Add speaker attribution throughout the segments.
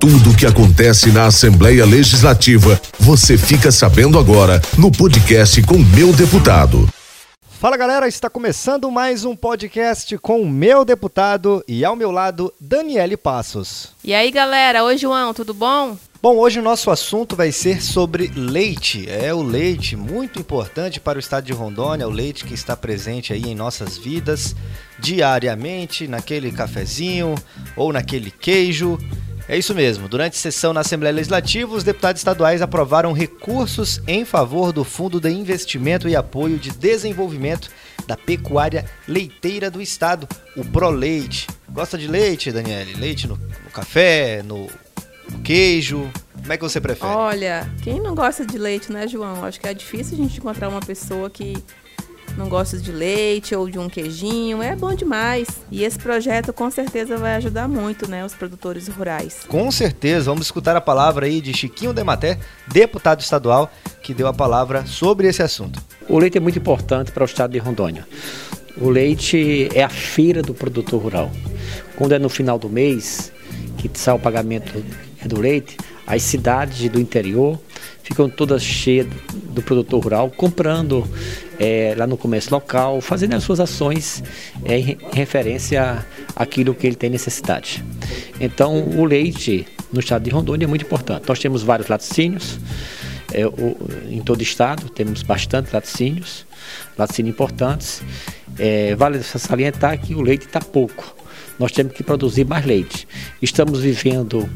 Speaker 1: Tudo o que acontece na Assembleia Legislativa, você fica sabendo agora no podcast com meu deputado.
Speaker 2: Fala galera, está começando mais um podcast com o meu deputado e ao meu lado, Daniele Passos.
Speaker 3: E aí galera, oi João, tudo bom?
Speaker 2: Bom, hoje o nosso assunto vai ser sobre leite. É o leite, muito importante para o estado de Rondônia, o leite que está presente aí em nossas vidas diariamente, naquele cafezinho ou naquele queijo. É isso mesmo. Durante sessão na Assembleia Legislativa, os deputados estaduais aprovaram recursos em favor do Fundo de Investimento e Apoio de Desenvolvimento da Pecuária Leiteira do Estado, o ProLeite. Gosta de leite, Daniele? Leite no, no café, no queijo? Como é que você prefere?
Speaker 3: Olha, quem não gosta de leite, né, João? Acho que é difícil a gente encontrar uma pessoa que não gosta de leite ou de um queijinho, é bom demais. E esse projeto com certeza vai ajudar muito, né, os produtores rurais.
Speaker 2: Com certeza, vamos escutar a palavra aí de Chiquinho Dematé, deputado estadual, que deu a palavra sobre esse assunto.
Speaker 4: O leite é muito importante para o estado de Rondônia. O leite é a feira do produtor rural. Quando é no final do mês que sai o pagamento do leite, as cidades do interior ficam todas cheias do produtor rural, comprando é, lá no comércio local, fazendo as suas ações é, em referência àquilo que ele tem necessidade. Então, o leite no estado de Rondônia é muito importante. Nós temos vários laticínios, é, o, em todo o estado, temos bastante laticínios, laticínios importantes. Vale salientar que o leite está pouco. Nós temos que produzir mais leite. Estamos vivendo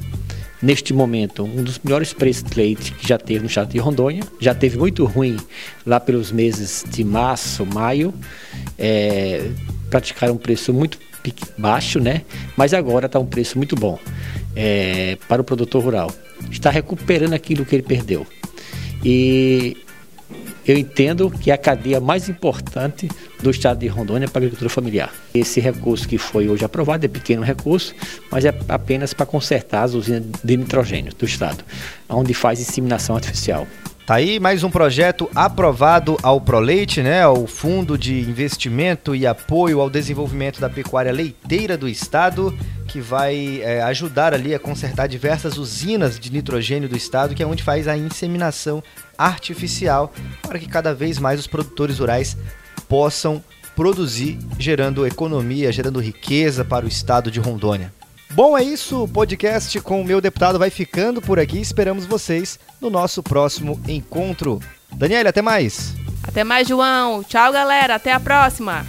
Speaker 4: neste momento, um dos melhores preços de leite que já teve no estado de Rondônia. Já teve muito ruim lá pelos meses de março, maio. É, praticaram um preço muito baixo, né? Mas agora está um preço muito bom é, para o produtor rural. Está recuperando aquilo que ele perdeu. E eu entendo que é a cadeia mais importante do estado de Rondônia para a agricultura familiar. Esse recurso que foi hoje aprovado é pequeno recurso, mas é apenas para consertar as usinas de nitrogênio do estado, onde faz inseminação artificial.
Speaker 2: Tá aí mais um projeto aprovado ao Proleite, né, ao Fundo de Investimento e Apoio ao Desenvolvimento da Pecuária Leiteira do Estado, que vai é, ajudar ali a consertar diversas usinas de nitrogênio do estado, que é onde faz a inseminação artificial, para que cada vez mais os produtores rurais possam produzir, gerando economia, gerando riqueza para o estado de Rondônia. Bom, é isso. O podcast com o meu deputado vai ficando por aqui. Esperamos vocês no nosso próximo encontro. Daniela, até mais.
Speaker 3: Até mais, João. Tchau, galera. Até a próxima.